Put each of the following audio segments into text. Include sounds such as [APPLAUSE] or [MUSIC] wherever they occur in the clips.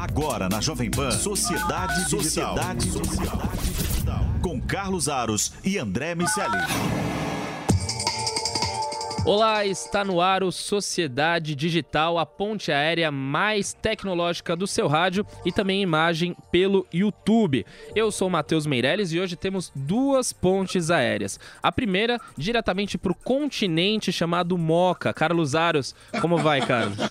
Agora na Jovem Pan, Sociedade Digital. Sociedade Digital. Com Carlos Aros e André Miceli. Olá, está no ar o Sociedade Digital, a ponte aérea mais tecnológica do seu rádio e também imagem pelo YouTube. Eu sou o Matheus Meirelles e hoje temos duas pontes aéreas. A primeira, diretamente para o continente chamado Moca. Carlos Aros, como vai, Carlos? [LAUGHS]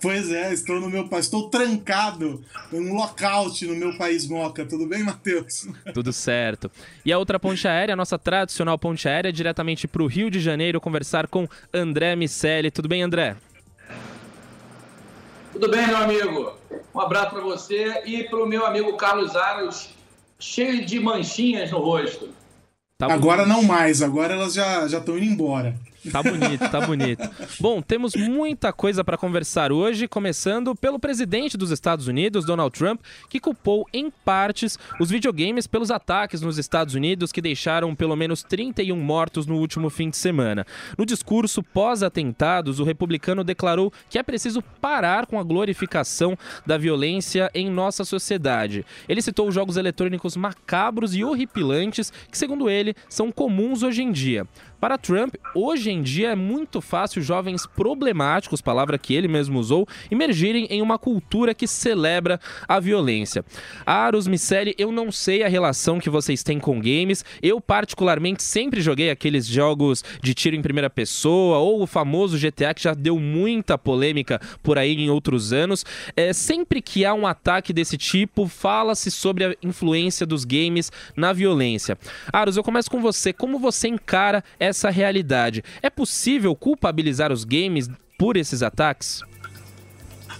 Pois é, estou no meu país, estou trancado em um lockout no meu país Moca. Tudo bem, Matheus? Tudo certo. E a outra ponte aérea, a nossa tradicional ponte aérea, diretamente para o Rio de Janeiro, conversar com André Miceli. Tudo bem, André? Tudo bem, meu amigo. Um abraço para você e para o meu amigo Carlos Aros, cheio de manchinhas no rosto. Tá agora não mais, agora elas já estão indo embora. Tá bonito, tá bonito. Bom, temos muita coisa para conversar hoje, começando pelo presidente dos Estados Unidos, Donald Trump, que culpou em partes os videogames pelos ataques nos Estados Unidos que deixaram pelo menos 31 mortos no último fim de semana. No discurso pós-atentados, o republicano declarou que é preciso parar com a glorificação da violência em nossa sociedade. Ele citou jogos eletrônicos macabros e horripilantes que, segundo ele, são comuns hoje em dia. Para Trump, hoje em dia é muito fácil jovens problemáticos, palavra que ele mesmo usou, emergirem em uma cultura que celebra a violência. Aros Miceli, eu não sei a relação que vocês têm com games. Eu, particularmente, sempre joguei aqueles jogos de tiro em primeira pessoa ou o famoso GTA que já deu muita polêmica por aí em outros anos. É, sempre que há um ataque desse tipo, fala-se sobre a influência dos games na violência. Aros, eu começo com você. Como você encara essa essa realidade. É possível culpabilizar os games por esses ataques?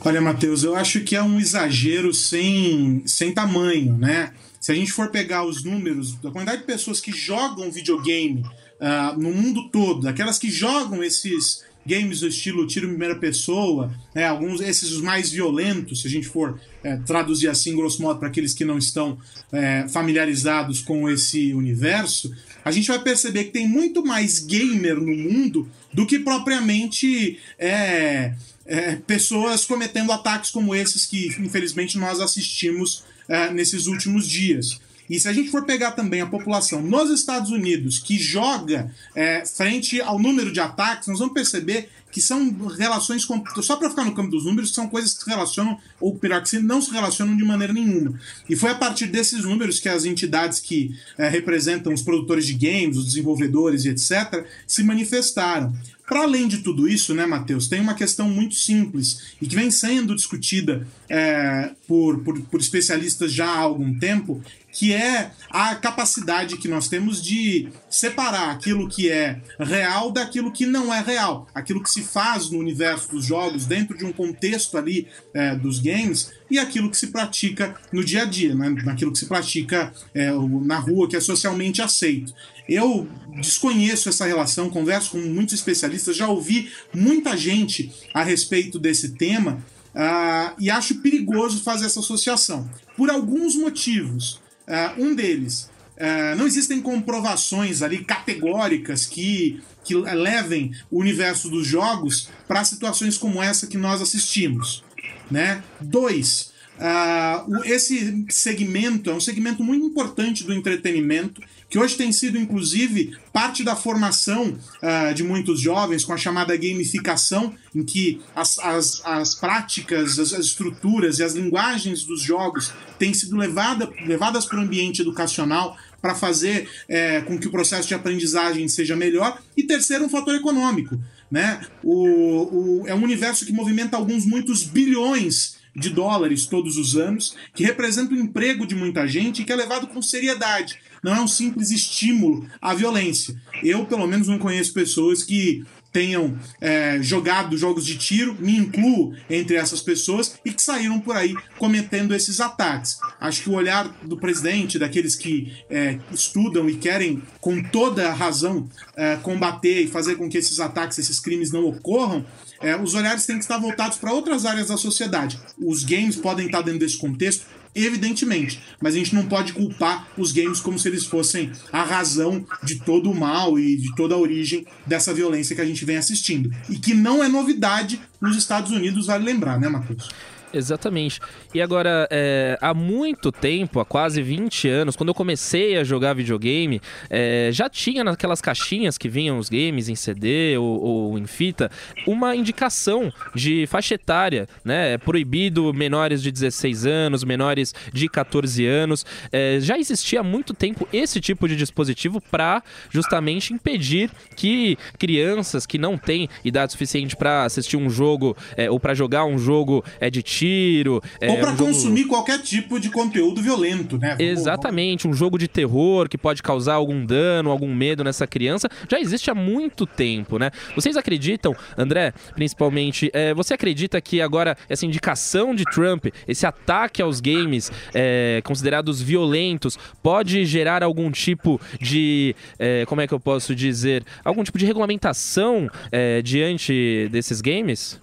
Olha, Matheus, eu acho que é um exagero sem, sem tamanho, né? Se a gente for pegar os números da quantidade de pessoas que jogam videogame uh, no mundo todo, aquelas que jogam esses games do estilo tiro em primeira pessoa, né, alguns esses os mais violentos, se a gente for é, traduzir assim grosso modo para aqueles que não estão é, familiarizados com esse universo, a gente vai perceber que tem muito mais gamer no mundo do que propriamente é, é pessoas cometendo ataques como esses que infelizmente nós assistimos é, nesses últimos dias. E se a gente for pegar também a população nos Estados Unidos que joga é, frente ao número de ataques, nós vamos perceber que são relações, com, só para ficar no campo dos números, são coisas que se relacionam, ou pior que se não se relacionam de maneira nenhuma. E foi a partir desses números que as entidades que é, representam os produtores de games, os desenvolvedores e etc., se manifestaram. Para além de tudo isso, né, Matheus, tem uma questão muito simples e que vem sendo discutida é, por, por, por especialistas já há algum tempo, que é a capacidade que nós temos de separar aquilo que é real daquilo que não é real, aquilo que se faz no universo dos jogos, dentro de um contexto ali é, dos games, e aquilo que se pratica no dia a dia, né? naquilo que se pratica é, na rua, que é socialmente aceito. Eu desconheço essa relação, converso com muitos especialistas, já ouvi muita gente a respeito desse tema uh, e acho perigoso fazer essa associação. Por alguns motivos. Uh, um deles, uh, não existem comprovações ali categóricas que, que levem o universo dos jogos para situações como essa que nós assistimos. Né? Dois, uh, esse segmento é um segmento muito importante do entretenimento que hoje tem sido, inclusive, parte da formação uh, de muitos jovens com a chamada gamificação, em que as, as, as práticas, as, as estruturas e as linguagens dos jogos têm sido levada, levadas para o ambiente educacional para fazer é, com que o processo de aprendizagem seja melhor. E terceiro, um fator econômico. Né? O, o, é um universo que movimenta alguns muitos bilhões de dólares todos os anos, que representa o emprego de muita gente e que é levado com seriedade não é um simples estímulo à violência. Eu, pelo menos, não conheço pessoas que tenham é, jogado jogos de tiro, me incluo entre essas pessoas, e que saíram por aí cometendo esses ataques. Acho que o olhar do presidente, daqueles que é, estudam e querem, com toda a razão, é, combater e fazer com que esses ataques, esses crimes não ocorram, é, os olhares têm que estar voltados para outras áreas da sociedade. Os games podem estar dentro desse contexto, evidentemente. Mas a gente não pode culpar os games como se eles fossem a razão de todo o mal e de toda a origem dessa violência que a gente vem assistindo. E que não é novidade nos Estados Unidos, vale lembrar, né, Matheus? Exatamente. E agora, é, há muito tempo, há quase 20 anos, quando eu comecei a jogar videogame, é, já tinha naquelas caixinhas que vinham os games em CD ou, ou, em fita, uma indicação de faixa etária, né? É proibido menores de 16 anos, menores de 14 anos. É, já existia há muito tempo esse tipo de dispositivo para justamente impedir que crianças que não têm idade suficiente para assistir um jogo ou para jogar um jogo é, de tiro. É, Ou para um consumir jogo... qualquer tipo de conteúdo violento, né? Exatamente, um jogo de terror que pode causar algum dano, algum medo nessa criança, já existe há muito tempo, né? Vocês acreditam, André, principalmente, é, você acredita que agora essa indicação de Trump, esse ataque aos games é, considerados violentos, pode gerar algum tipo de, é, como é que eu posso dizer, algum tipo de regulamentação é, diante desses games?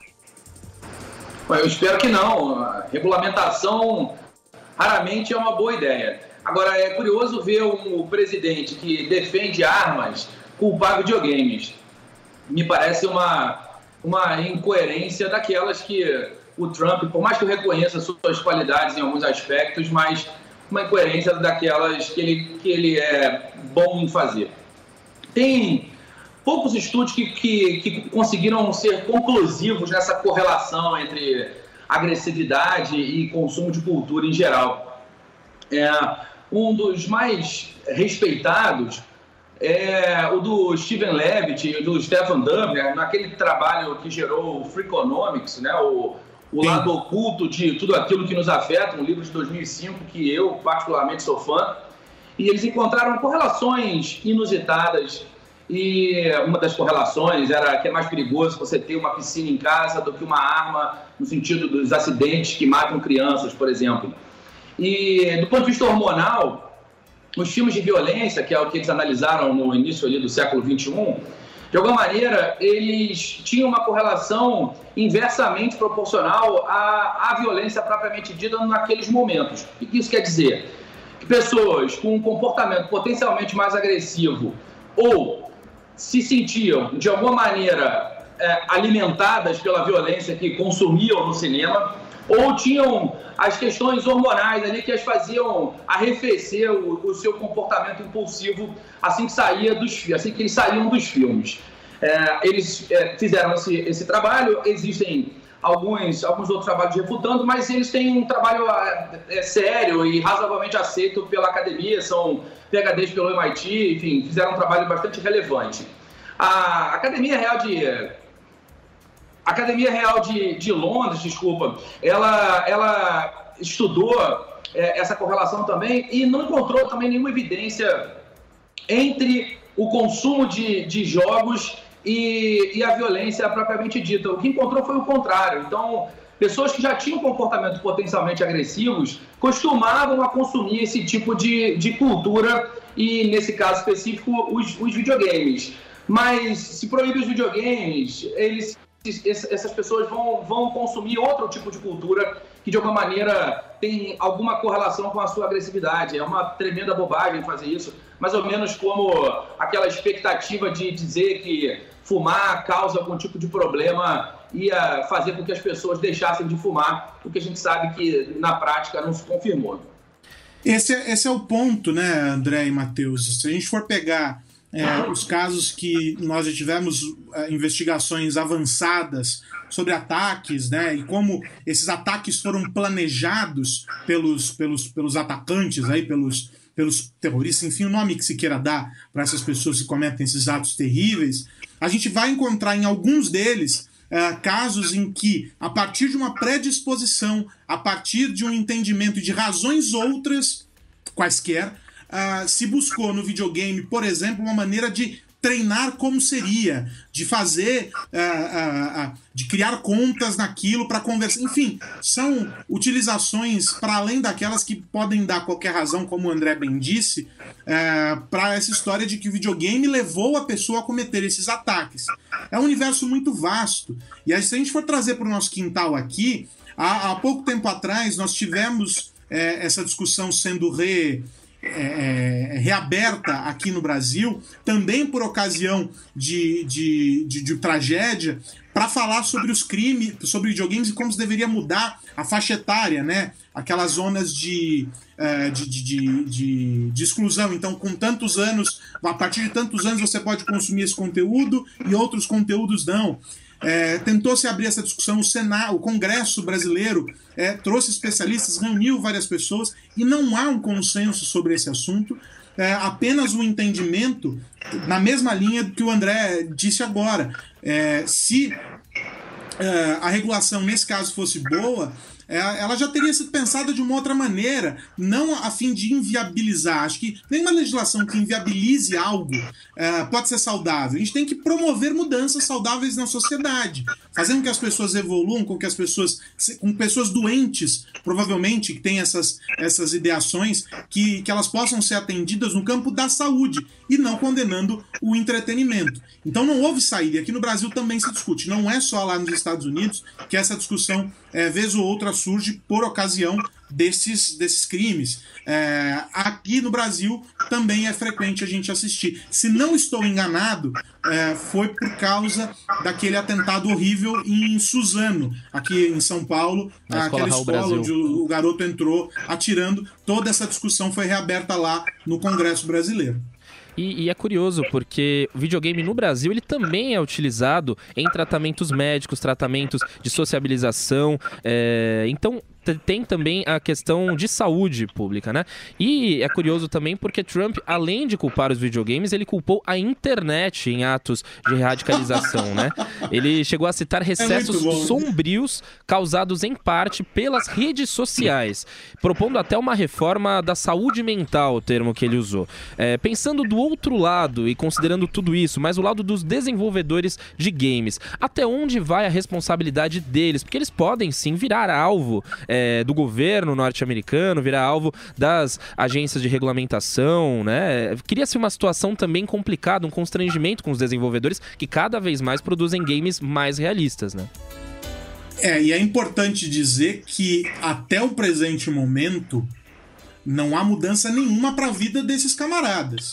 Eu espero que não. Regulamentação raramente é uma boa ideia. Agora, é curioso ver um presidente que defende armas culpar videogames. Me parece uma, uma incoerência daquelas que o Trump, por mais que eu reconheça suas qualidades em alguns aspectos, mas uma incoerência daquelas que ele, que ele é bom em fazer. Tem poucos estudos que, que, que conseguiram ser conclusivos nessa correlação entre agressividade e consumo de cultura em geral. É, um dos mais respeitados é o do Steven Levitt e do Stefan Dubner, naquele trabalho que gerou o Freakonomics, né, o, o lado oculto de tudo aquilo que nos afeta, um livro de 2005 que eu particularmente sou fã, e eles encontraram correlações inusitadas e uma das correlações era que é mais perigoso você ter uma piscina em casa do que uma arma, no sentido dos acidentes que matam crianças, por exemplo. E do ponto de vista hormonal, os filmes de violência, que é o que eles analisaram no início ali do século XXI, de alguma maneira, eles tinham uma correlação inversamente proporcional à, à violência propriamente dita naqueles momentos. O que isso quer dizer? Que pessoas com um comportamento potencialmente mais agressivo ou se sentiam, de alguma maneira, é, alimentadas pela violência que consumiam no cinema, ou tinham as questões hormonais ali que as faziam arrefecer o, o seu comportamento impulsivo assim que saía dos assim que eles saíam dos filmes. É, eles é, fizeram esse, esse trabalho, existem alguns, alguns outros trabalhos refutando, mas eles têm um trabalho é, é sério e razoavelmente aceito pela academia, são PHDs pelo MIT, enfim, fizeram um trabalho bastante relevante. A Academia Real de Academia Real de, de Londres, desculpa, ela, ela estudou é, essa correlação também e não encontrou também nenhuma evidência entre o consumo de, de jogos e, e a violência propriamente dita. O que encontrou foi o contrário. Então, pessoas que já tinham comportamentos potencialmente agressivos costumavam a consumir esse tipo de, de cultura e, nesse caso específico, os, os videogames. Mas se proíbe os videogames, eles, essas pessoas vão, vão consumir outro tipo de cultura que, de alguma maneira, tem alguma correlação com a sua agressividade. É uma tremenda bobagem fazer isso, mais ou menos como aquela expectativa de dizer que fumar causa algum tipo de problema ia fazer com que as pessoas deixassem de fumar, o que a gente sabe que na prática não se confirmou. Esse é, esse é o ponto, né, André e Matheus? Se a gente for pegar é, os casos que nós já tivemos é, investigações avançadas sobre ataques, né, e como esses ataques foram planejados pelos, pelos, pelos atacantes, aí, pelos, pelos terroristas, enfim, o nome que se queira dar para essas pessoas que cometem esses atos terríveis, a gente vai encontrar em alguns deles é, casos em que, a partir de uma predisposição, a partir de um entendimento de razões outras, quaisquer, uh, se buscou no videogame, por exemplo, uma maneira de treinar como seria, de fazer, uh, uh, uh, de criar contas naquilo para conversar. Enfim, são utilizações para além daquelas que podem dar qualquer razão, como o André bem disse, para essa história de que o videogame levou a pessoa a cometer esses ataques. É um universo muito vasto. E aí, se a gente for trazer para o nosso quintal aqui, há, há, pouco tempo atrás nós tivemos eh, essa discussão sendo re é, é, reaberta aqui no Brasil, também por ocasião de, de, de, de tragédia, para falar sobre os crimes, sobre videogames e como se deveria mudar a faixa etária, né? Aquelas zonas de, uh, de, de, de, de, exclusão. Então, com tantos anos, a partir de tantos anos você pode consumir esse conteúdo e outros conteúdos não. É, tentou se abrir essa discussão, o Senado, o Congresso brasileiro é, trouxe especialistas, reuniu várias pessoas e não há um consenso sobre esse assunto. É, apenas um entendimento na mesma linha que o André disse agora. É, se é, a regulação nesse caso fosse boa, ela já teria sido pensada de uma outra maneira, não a fim de inviabilizar. Acho que nenhuma legislação que inviabilize algo é, pode ser saudável. A gente tem que promover mudanças saudáveis na sociedade, fazendo com que as pessoas evoluam, com que as pessoas, com pessoas doentes, provavelmente, que têm essas, essas ideações, que, que elas possam ser atendidas no campo da saúde e não condenando o entretenimento. Então não houve saída. E aqui no Brasil também se discute. Não é só lá nos Estados Unidos que essa discussão, é, vez ou outra, surge por ocasião desses, desses crimes. É, aqui no Brasil também é frequente a gente assistir. Se não estou enganado, é, foi por causa daquele atentado horrível em Suzano, aqui em São Paulo, Na aquela escola, escola onde o, o garoto entrou atirando. Toda essa discussão foi reaberta lá no Congresso Brasileiro. E, e, é curioso porque o videogame no Brasil ele também é utilizado em tratamentos médicos, tratamentos de sociabilização. É... Então tem também a questão de saúde pública, né? E é curioso também porque Trump, além de culpar os videogames, ele culpou a internet em atos de radicalização, né? Ele chegou a citar recessos é sombrios causados em parte pelas redes sociais, propondo até uma reforma da saúde mental, o termo que ele usou. É, pensando do outro lado e considerando tudo isso, mas o lado dos desenvolvedores de games, até onde vai a responsabilidade deles? Porque eles podem sim virar alvo é, do governo norte-americano, virar alvo das agências de regulamentação, né? Cria-se uma situação também complicada, um constrangimento com os desenvolvedores que cada vez mais produzem games mais realistas, né? É, e é importante dizer que até o presente momento não há mudança nenhuma para a vida desses camaradas.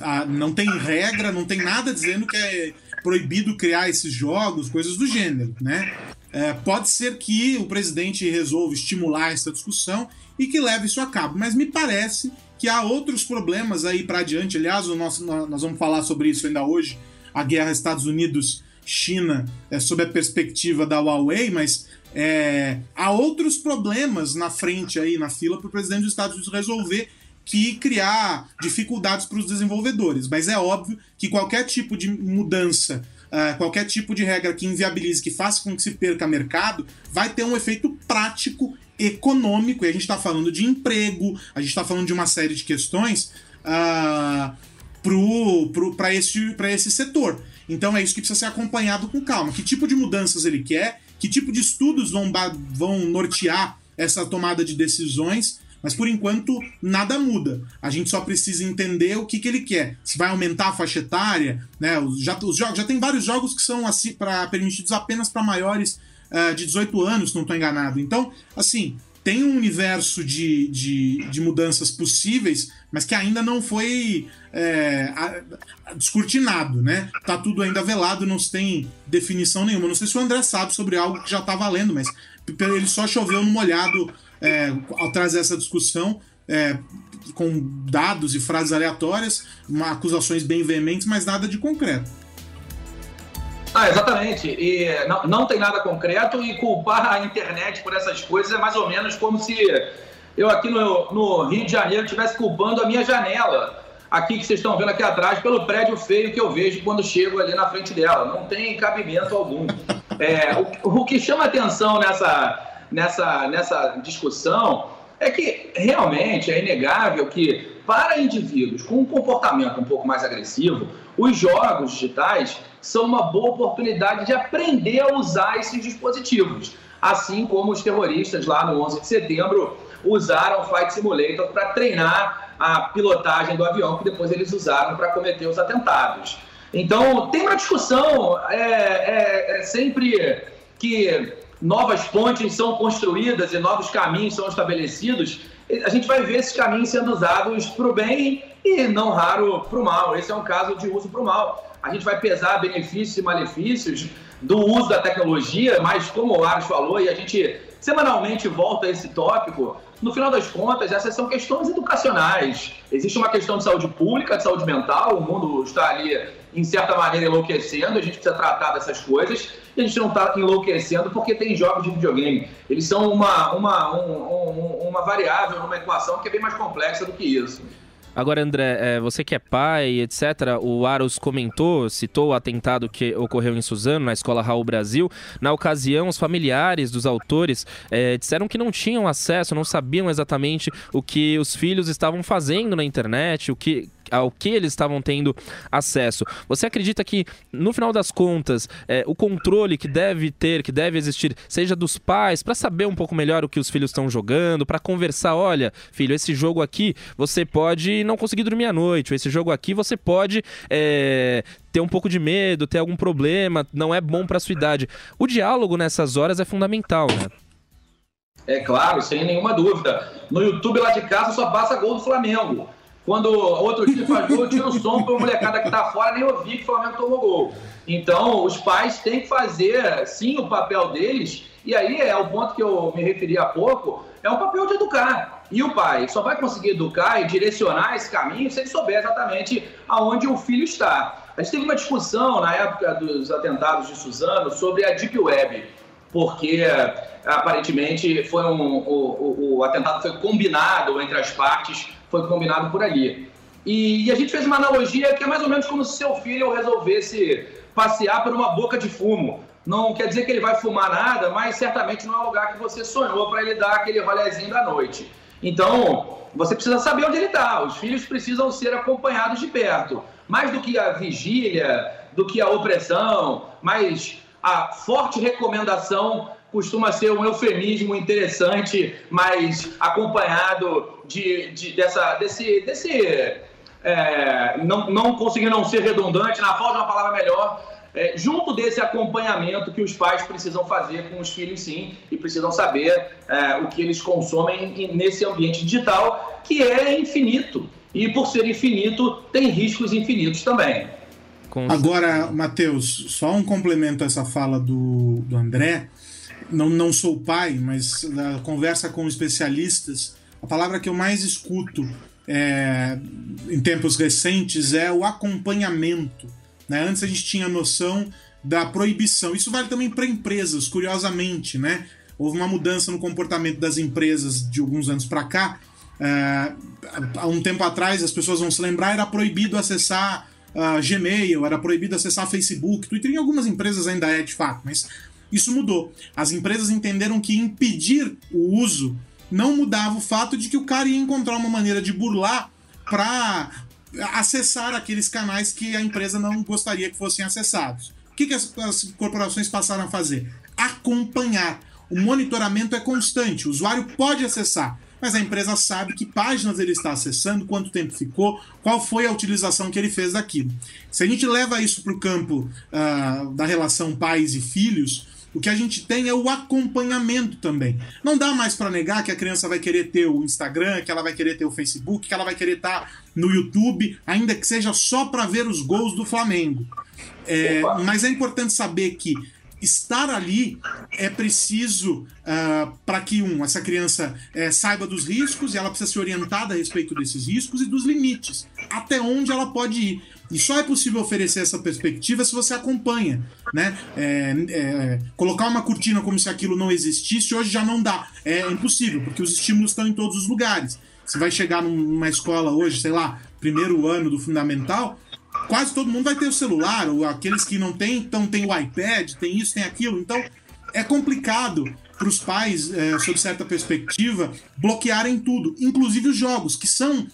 Ah, não tem regra, não tem nada dizendo que é proibido criar esses jogos, coisas do gênero, né? É, pode ser que o presidente resolva estimular essa discussão e que leve isso a cabo, mas me parece que há outros problemas aí para adiante. Aliás, nós, nós vamos falar sobre isso ainda hoje, a guerra Estados Unidos-China, é, sob a perspectiva da Huawei, mas é, há outros problemas na frente aí, na fila, para o presidente dos Estados Unidos resolver que criar dificuldades para os desenvolvedores. Mas é óbvio que qualquer tipo de mudança uh, qualquer tipo de regra que inviabilize, que faça com que se perca mercado, vai ter um efeito prático, econômico, e a gente está falando de emprego, a gente está falando de uma série de questões uh, para esse, esse setor. Então é isso que precisa ser acompanhado com calma. Que tipo de mudanças ele quer, que tipo de estudos vão, vão nortear essa tomada de decisões mas por enquanto, nada muda. A gente só precisa entender o que, que ele quer. Se vai aumentar a faixa etária, né? Os, já, os jogos, já tem vários jogos que são assim, pra, permitidos apenas para maiores uh, de 18 anos, se não estou enganado. Então, assim, tem um universo de, de, de, mudanças possíveis, mas que ainda não foi é, descortinado, né? Tá tudo ainda velado, não se tem definição nenhuma. Não sei se o André sabe sobre algo que já tá valendo, mas ele só choveu no molhado é, ao trazer essa discussão é, com dados e frases aleatórias, uma, acusações bem veementes, mas nada de concreto. Ah, exatamente. E não, não tem nada concreto e culpar a internet por essas coisas é mais ou menos como se eu aqui no, no Rio de Janeiro estivesse culpando a minha janela aqui que vocês estão vendo aqui atrás pelo prédio feio que eu vejo quando chego ali na frente dela. Não tem cabimento algum. É, o, o que chama atenção nessa nessa, nessa discussão é que realmente é inegável que, para indivíduos com um comportamento um pouco mais agressivo, os jogos digitais são uma boa oportunidade de aprender a usar esses dispositivos. Assim como os terroristas lá no 11 de setembro usaram Flight Simulator para treinar a pilotagem do avião que depois eles usaram para cometer os atentados. Então, tem uma discussão é, é, é sempre que novas pontes são construídas e novos caminhos são estabelecidos, a gente vai ver esses caminhos sendo usados para o bem e não raro para o mal. Esse é um caso de uso para o mal. A gente vai pesar benefícios e malefícios do uso da tecnologia, mas como o Aros falou, e a gente semanalmente volta a esse tópico, no final das contas, essas são questões educacionais. Existe uma questão de saúde pública, de saúde mental, o mundo está ali, em certa maneira, enlouquecendo, a gente precisa tratar dessas coisas, e a gente não está enlouquecendo porque tem jogos de videogame. Eles são uma, uma, um, um, uma variável numa equação que é bem mais complexa do que isso. Agora, André, é, você que é pai, etc., o Aros comentou, citou o atentado que ocorreu em Suzano, na escola Raul Brasil. Na ocasião, os familiares dos autores é, disseram que não tinham acesso, não sabiam exatamente o que os filhos estavam fazendo na internet, o que, ao que eles estavam tendo acesso. Você acredita que, no final das contas, é, o controle que deve ter, que deve existir, seja dos pais, para saber um pouco melhor o que os filhos estão jogando, para conversar, olha, filho, esse jogo aqui você pode não conseguir dormir à noite, ou esse jogo aqui você pode é, ter um pouco de medo, ter algum problema, não é bom para sua idade. O diálogo nessas horas é fundamental, né? É claro, sem nenhuma dúvida. No YouTube lá de casa só passa gol do Flamengo. Quando outro time faz gol, eu tiro o som para a molecada que está fora nem ouvir que o Flamengo tomou gol. Então, os pais têm que fazer, sim, o papel deles. E aí é o ponto que eu me referi há pouco, é o papel de educar. E o pai só vai conseguir educar e direcionar esse caminho se ele souber exatamente aonde o filho está. A gente teve uma discussão na época dos atentados de Suzano sobre a Deep Web, porque aparentemente foi um, o, o, o atentado foi combinado entre as partes foi combinado por ali. E, e, a gente fez uma analogia que é mais ou menos como se seu filho resolvesse passear por uma boca de fumo. Não quer dizer que ele vai fumar nada, mas certamente não é o lugar que você sonhou para ele dar aquele rolezinho da noite. Então, você precisa saber onde ele está. Os filhos precisam ser acompanhados de perto. Mais do que a vigília, do que a opressão, mas a forte recomendação costuma ser um eufemismo interessante, mas acompanhado de, de dessa, desse, desse é, não, não conseguir não ser redundante, na falta de uma palavra melhor, é, junto desse acompanhamento que os pais precisam fazer com os filhos, sim, e precisam saber é, o que eles consomem nesse ambiente digital, que é infinito. E por ser infinito, tem riscos infinitos também. Agora, Matheus, só um complemento a essa fala do, do André não, não sou pai, mas na conversa com especialistas, a palavra que eu mais escuto é, em tempos recentes é o acompanhamento. Né? Antes a gente tinha noção da proibição. Isso vale também para empresas, curiosamente, né? Houve uma mudança no comportamento das empresas de alguns anos para cá. É, há um tempo atrás, as pessoas vão se lembrar, era proibido acessar uh, Gmail, era proibido acessar Facebook, Twitter, em algumas empresas ainda é de fato, mas isso mudou. As empresas entenderam que impedir o uso não mudava o fato de que o cara ia encontrar uma maneira de burlar para acessar aqueles canais que a empresa não gostaria que fossem acessados. O que, que as, as corporações passaram a fazer? Acompanhar. O monitoramento é constante, o usuário pode acessar, mas a empresa sabe que páginas ele está acessando, quanto tempo ficou, qual foi a utilização que ele fez daquilo. Se a gente leva isso para o campo uh, da relação pais e filhos, o que a gente tem é o acompanhamento também. Não dá mais para negar que a criança vai querer ter o Instagram, que ela vai querer ter o Facebook, que ela vai querer estar tá no YouTube, ainda que seja só para ver os gols do Flamengo. É, mas é importante saber que estar ali é preciso uh, ah, para que um essa criança uh, saiba dos riscos e ela precisa ser orientada a respeito desses riscos e dos limites até onde ela pode ir e só é possível oferecer essa perspectiva se você acompanha, né? É, é, colocar uma cortina como se aquilo não existisse hoje já não dá. É impossível, porque os estímulos estão em todos os lugares. Você vai chegar numa escola hoje, sei lá, primeiro ano do fundamental, quase todo mundo vai ter o celular, ou aqueles que não têm, então tem o iPad, tem isso, tem aquilo. Então é complicado para os pais, é, sob certa perspectiva, bloquearem tudo, inclusive os jogos, que são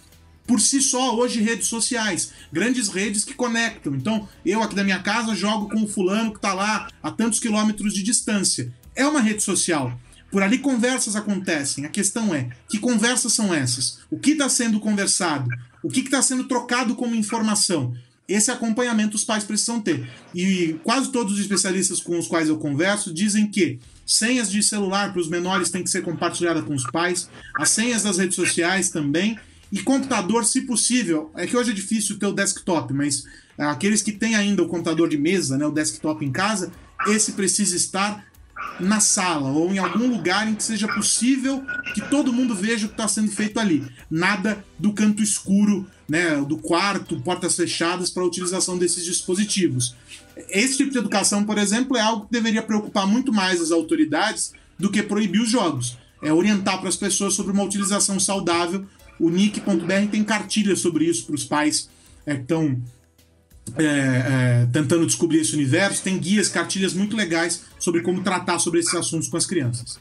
por si só hoje redes sociais, grandes redes que conectam. Então, eu aqui da minha casa jogo com o fulano que está lá a tantos quilômetros de distância. É uma rede social. Por ali conversas acontecem. A questão é: que conversas são essas? O que está sendo conversado? O que está sendo trocado como informação? Esse acompanhamento os pais precisam ter. E quase todos os especialistas com os quais eu converso dizem que senhas de celular para os menores têm que ser compartilhadas com os pais, as senhas das redes sociais também, e computador, se possível, é que hoje é difícil ter o desktop, mas aqueles que têm ainda o computador de mesa, né, o desktop em casa, esse precisa estar na sala ou em algum lugar em que seja possível que todo mundo veja o que está sendo feito ali. Nada do canto escuro, né, do quarto, portas fechadas para a utilização desses dispositivos. Esse tipo de educação, por exemplo, é algo que deveria preocupar muito mais as autoridades do que proibir os jogos. É orientar para as pessoas sobre uma utilização saudável. O Nick.br tem cartilhas sobre isso para os pais é, que estão é, é, tentando descobrir esse universo. Tem guias, cartilhas muito legais sobre como tratar sobre esses assuntos com as crianças.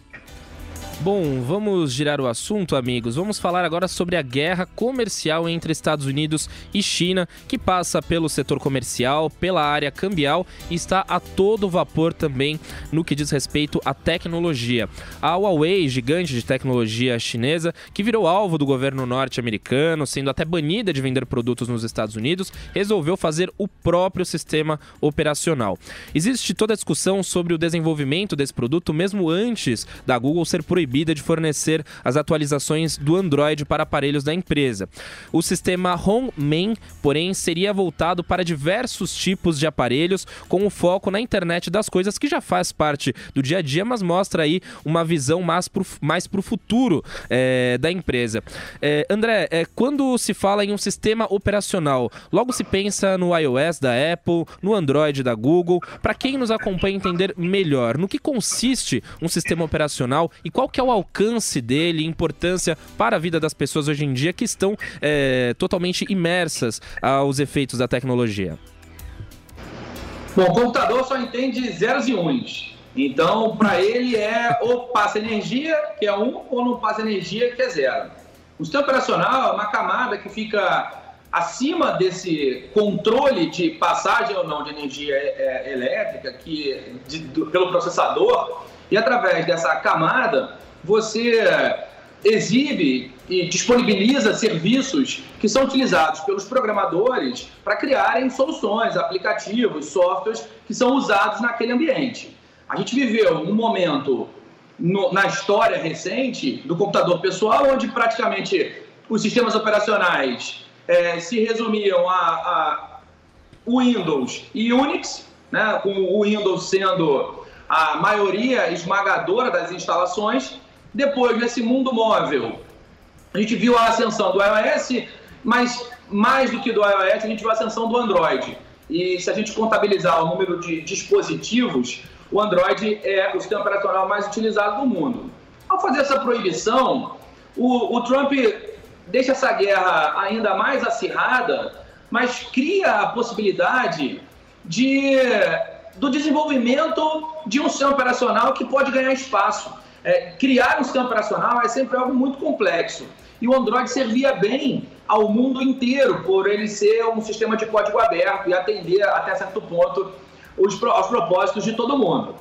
Bom, vamos girar o assunto, amigos. Vamos falar agora sobre a guerra comercial entre Estados Unidos e China, que passa pelo setor comercial, pela área cambial e está a todo vapor também no que diz respeito à tecnologia. A Huawei, gigante de tecnologia chinesa, que virou alvo do governo norte-americano, sendo até banida de vender produtos nos Estados Unidos, resolveu fazer o próprio sistema operacional. Existe toda a discussão sobre o desenvolvimento desse produto, mesmo antes da Google ser proibida proibida de fornecer as atualizações do Android para aparelhos da empresa. O sistema HomeMan, porém, seria voltado para diversos tipos de aparelhos, com o foco na internet das coisas, que já faz parte do dia a dia, mas mostra aí uma visão mais para o mais futuro é, da empresa. É, André, é, quando se fala em um sistema operacional, logo se pensa no iOS da Apple, no Android da Google. Para quem nos acompanha entender melhor, no que consiste um sistema operacional e qual que que é o alcance dele, importância para a vida das pessoas hoje em dia que estão é, totalmente imersas aos efeitos da tecnologia? Bom, o computador só entende zeros e uns. Então, para ele é ou passa energia, que é um, ou não passa energia, que é zero. O sistema operacional é uma camada que fica acima desse controle de passagem ou não de energia é, é, elétrica que, de, do, pelo processador, e através dessa camada você exibe e disponibiliza serviços que são utilizados pelos programadores para criarem soluções, aplicativos, softwares que são usados naquele ambiente. A gente viveu um momento no, na história recente do computador pessoal onde praticamente os sistemas operacionais é, se resumiam a, a Windows e Unix, né, com o Windows sendo a maioria esmagadora das instalações depois, nesse mundo móvel, a gente viu a ascensão do iOS, mas mais do que do iOS, a gente viu a ascensão do Android. E se a gente contabilizar o número de dispositivos, o Android é o sistema operacional mais utilizado do mundo. Ao fazer essa proibição, o, o Trump deixa essa guerra ainda mais acirrada, mas cria a possibilidade de, do desenvolvimento de um sistema operacional que pode ganhar espaço é, criar um sistema operacional é sempre algo muito complexo. E o Android servia bem ao mundo inteiro, por ele ser um sistema de código aberto e atender até certo ponto os, aos propósitos de todo mundo.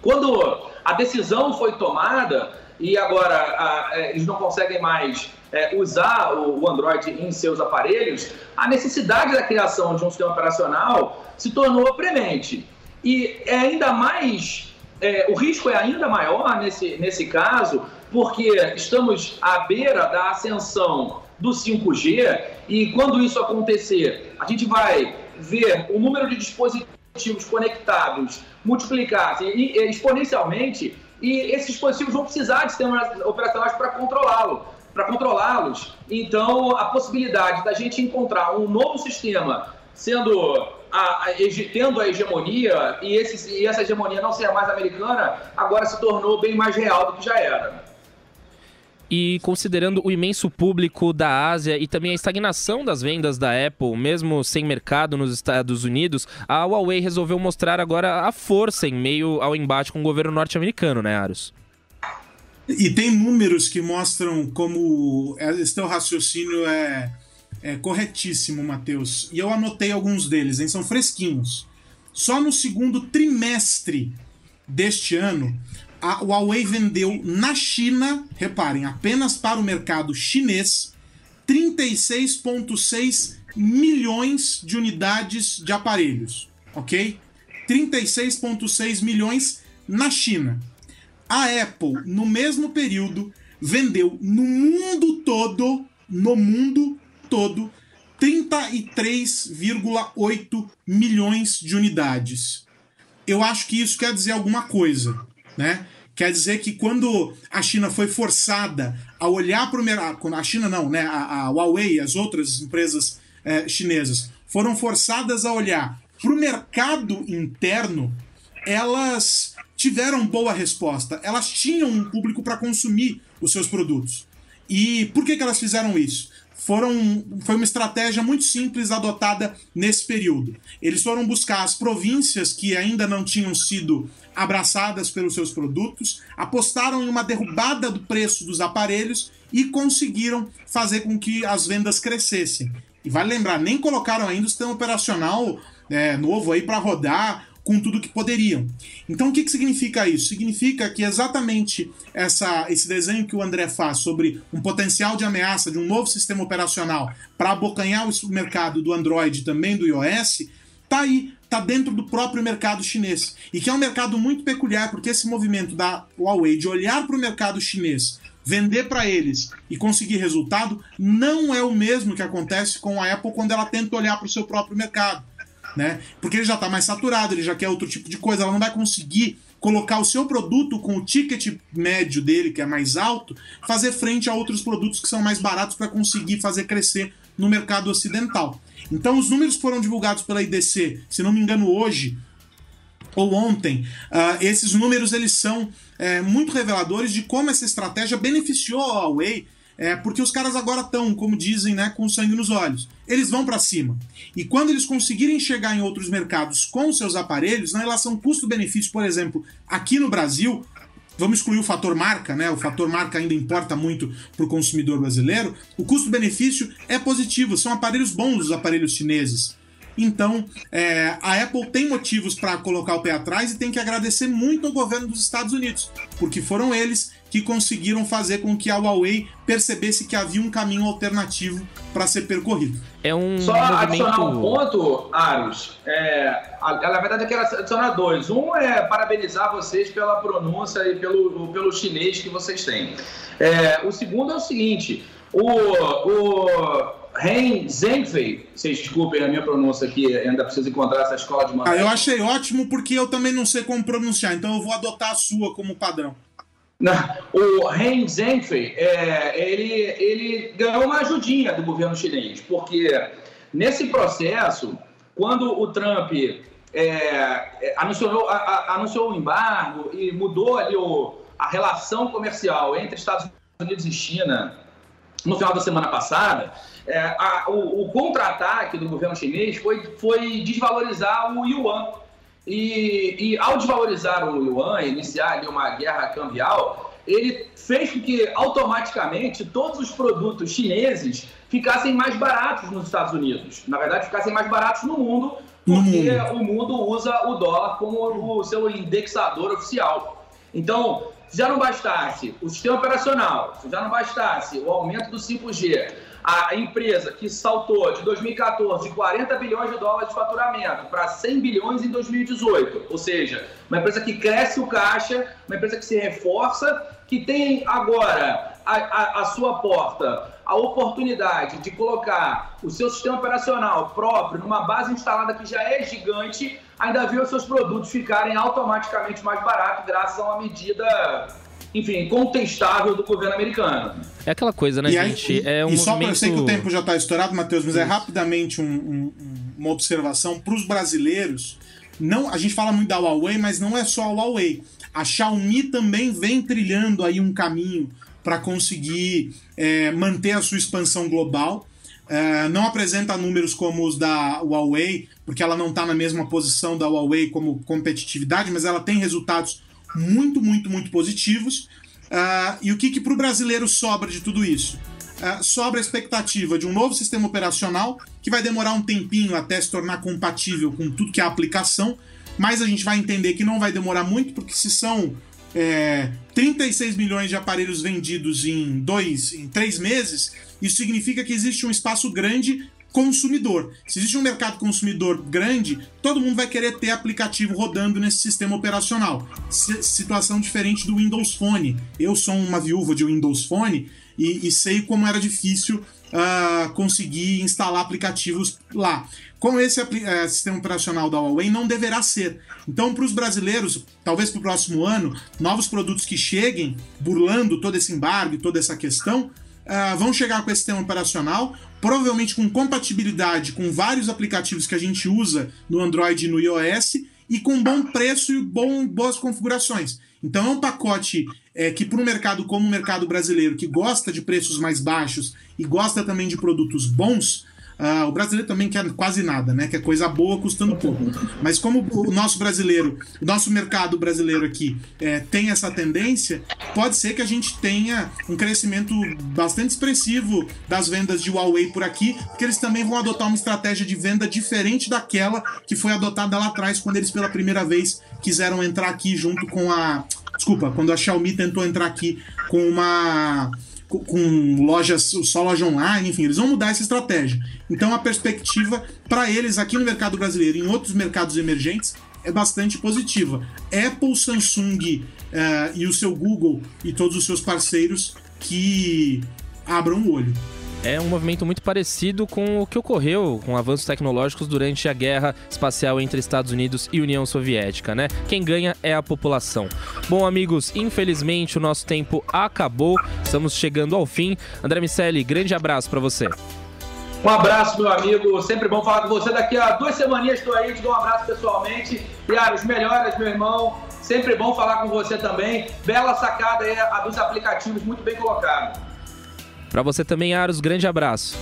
Quando a decisão foi tomada e agora a, é, eles não conseguem mais é, usar o, o, Android em seus aparelhos, a necessidade da criação de um sistema operacional se tornou premente. E é ainda mais é, o risco é ainda maior nesse, nesse caso, porque estamos à beira da ascensão do 5G e quando isso acontecer, a gente vai ver o número de dispositivos conectados multiplicar exponencialmente e esses dispositivos vão precisar de sistemas operacionais para controlá-lo, para controlá-los. Então, a possibilidade da gente encontrar um novo sistema sendo a, a, tendo a hegemonia e, esse, e essa hegemonia não ser mais americana, agora se tornou bem mais real do que já era. E considerando o imenso público da Ásia e também a estagnação das vendas da Apple, mesmo sem mercado nos Estados Unidos, a Huawei resolveu mostrar agora a força em meio ao embate com o governo norte-americano, né, Aros? E tem números que mostram como esse teu raciocínio é é, corretíssimo, Matheus. E eu anotei alguns deles, hein? São fresquinhos. Só no segundo trimestre deste ano, a Huawei vendeu na China, reparem, apenas para o mercado chinês, 36,6 milhões de unidades de aparelhos, ok? 36,6 milhões na China. A Apple, no mesmo período, vendeu no mundo todo, no mundo todo 33,8 milhões de unidades. eu acho que isso quer dizer alguma coisa, né? Quer dizer que quando a China foi forçada a olhar para o mercado, a China não, né? A, a Huawei e as outras empresas é, chinesas foram forçadas a olhar para o mercado interno, elas tiveram boa resposta. Elas tinham um público para consumir os seus produtos. E por que, que elas fizeram isso? Foram, foi uma estratégia muito simples adotada nesse período. Eles foram buscar as províncias que ainda não tinham sido abraçadas pelos seus produtos, apostaram em uma derrubada do preço dos aparelhos e conseguiram fazer com que as vendas crescessem. E vale lembrar, nem colocaram ainda o sistema operacional é, novo aí para rodar com tudo que poderiam. Então o que, que significa isso? Significa que exatamente essa, esse desenho que o André faz sobre um potencial de ameaça de um novo sistema operacional para abocanhar o mercado do Android e também do iOS, tá aí, tá dentro do próprio mercado chinês. E que é um mercado muito peculiar, porque esse movimento da Huawei de olhar para o mercado chinês vender para eles e conseguir resultado não é o mesmo que acontece com a Apple quando ela tenta olhar para o seu próprio mercado né? Porque ele já está mais saturado, ele já quer outro tipo de coisa, ela não vai conseguir colocar o seu produto com o ticket médio dele, que é mais alto, fazer frente a outros produtos que são mais baratos para conseguir fazer crescer no mercado ocidental. Então, os números foram divulgados pela IDC, se não me engano, hoje ou ontem. Uh, esses números eles são é, muito reveladores de como essa estratégia beneficiou a Huawei é porque os caras agora estão, como dizem, né, com sangue nos olhos. Eles vão para cima. E quando eles conseguirem chegar em outros mercados com seus aparelhos, na relação custo-benefício, por exemplo, aqui no Brasil, vamos excluir o fator marca, né? O fator marca ainda importa muito para o consumidor brasileiro. O custo-benefício é positivo, são aparelhos bons os aparelhos chineses. Então, é, a Apple tem motivos para colocar o pé atrás e tem que agradecer muito ao governo dos Estados Unidos, porque foram eles que conseguiram fazer com que a Huawei percebesse que havia um caminho alternativo para ser percorrido. É um Só movimento... adicionar um ponto, Aros. É, na verdade, eu quero adicionar dois. Um é parabenizar vocês pela pronúncia e pelo, pelo chinês que vocês têm. É, o segundo é o seguinte: o, o Ren Zhengfei, vocês desculpem a minha pronúncia aqui, ainda preciso encontrar essa escola de mandarim. Ah, eu achei ótimo porque eu também não sei como pronunciar, então eu vou adotar a sua como padrão. O Ren Zhengfei, é, ele, ele ganhou uma ajudinha do governo chinês, porque nesse processo, quando o Trump é, é anunciou, a, a, anunciou o embargo e mudou ali o, a relação comercial entre Estados Unidos e China no final da semana passada, é, a, o, o contra-ataque do governo chinês foi, foi desvalorizar o yuan. E, e ao desvalorizar o yuan, iniciar ali uma guerra cambial, ele fez com que automaticamente todos os produtos chineses ficassem mais baratos nos Estados Unidos. Na verdade, ficassem mais baratos no mundo, porque o mundo usa o dólar como o seu indexador oficial. Então, se já não bastasse o sistema operacional, se já não bastasse o aumento do 5G, a empresa que saltou de 2014 de 40 bilhões de dólares de faturamento para 100 bilhões em 2018, ou seja, uma empresa que cresce o caixa, uma empresa que se reforça, que tem agora a, a, a sua porta a oportunidade de colocar o seu sistema operacional próprio numa base instalada que já é gigante, ainda viu os seus produtos ficarem automaticamente mais baratos graças a uma medida enfim, contestável do governo americano. É aquela coisa, né, e gente? Aí, é um e movimento... só para eu sei que o tempo já está estourado, Matheus, mas é rapidamente um, um, uma observação para os brasileiros. Não, a gente fala muito da Huawei, mas não é só a Huawei. A Xiaomi também vem trilhando aí um caminho para conseguir é, manter a sua expansão global. É, não apresenta números como os da Huawei, porque ela não está na mesma posição da Huawei como competitividade, mas ela tem resultados muito, muito, muito positivos. Uh, e o que, que para o brasileiro sobra de tudo isso? Uh, sobra a expectativa de um novo sistema operacional que vai demorar um tempinho até se tornar compatível com tudo que é a aplicação, mas a gente vai entender que não vai demorar muito, porque se são é, 36 milhões de aparelhos vendidos em dois, em três meses, isso significa que existe um espaço grande consumidor. Se existe um mercado consumidor grande, todo mundo vai querer ter aplicativo rodando nesse sistema operacional. situação diferente do Windows Phone. Eu sou uma viúva de Windows Phone e, e sei como era difícil uh, conseguir instalar aplicativos lá. Com esse uh, sistema operacional da Huawei, não deverá ser. Então, para os brasileiros, talvez para o próximo ano, novos produtos que cheguem, burlando todo esse embargo e toda essa questão, uh, vão chegar com esse sistema operacional, provavelmente com compatibilidade com vários aplicativos que a gente usa no Android e no iOS, e com bom preço e bom, boas configurações. Então é um pacote é, que para um mercado como o mercado brasileiro, que gosta de preços mais baixos e gosta também de produtos bons, Uh, o brasileiro também quer quase nada, né? Quer coisa boa custando pouco. Mas como o nosso brasileiro, o nosso mercado brasileiro aqui é, tem essa tendência, pode ser que a gente tenha um crescimento bastante expressivo das vendas de Huawei por aqui, porque eles também vão adotar uma estratégia de venda diferente daquela que foi adotada lá atrás, quando eles pela primeira vez quiseram entrar aqui junto com a. Desculpa, quando a Xiaomi tentou entrar aqui com uma com lojas, só loja online, enfim, eles vão mudar essa estratégia. Então a perspectiva para eles aqui no mercado brasileiro e em outros mercados emergentes é bastante positiva. Apple, Samsung uh, e o seu Google e todos os seus parceiros que abram o olho é um movimento muito parecido com o que ocorreu com avanços tecnológicos durante a guerra espacial entre Estados Unidos e União Soviética, né? Quem ganha é a população. Bom, amigos, infelizmente o nosso tempo acabou. Estamos chegando ao fim. André Miceli, grande abraço para você. Um abraço, meu amigo. Sempre bom falar com você. Daqui a duas semaninhas estou aí, te dou um abraço pessoalmente. E os melhores, meu irmão. Sempre bom falar com você também. Bela sacada aí a dos aplicativos, muito bem colocado. Para você também, Aros, grande abraço.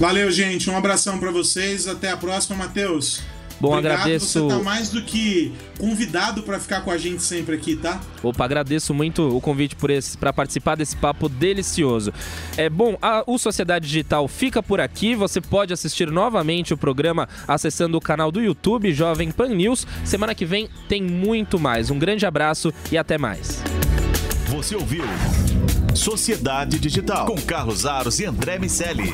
Valeu, gente. Um abração para vocês. Até a próxima, Matheus. Bom, Obrigado, agradeço. Você tá mais do que convidado para ficar com a gente sempre aqui, tá? Opa, agradeço muito o convite por esse para participar desse papo delicioso. É bom, a, o Sociedade Digital fica por aqui. Você pode assistir novamente o programa acessando o canal do YouTube Jovem Pan News. Semana que vem tem muito mais. Um grande abraço e até mais. Você ouviu Sociedade Digital com Carlos Aros e André Miceli.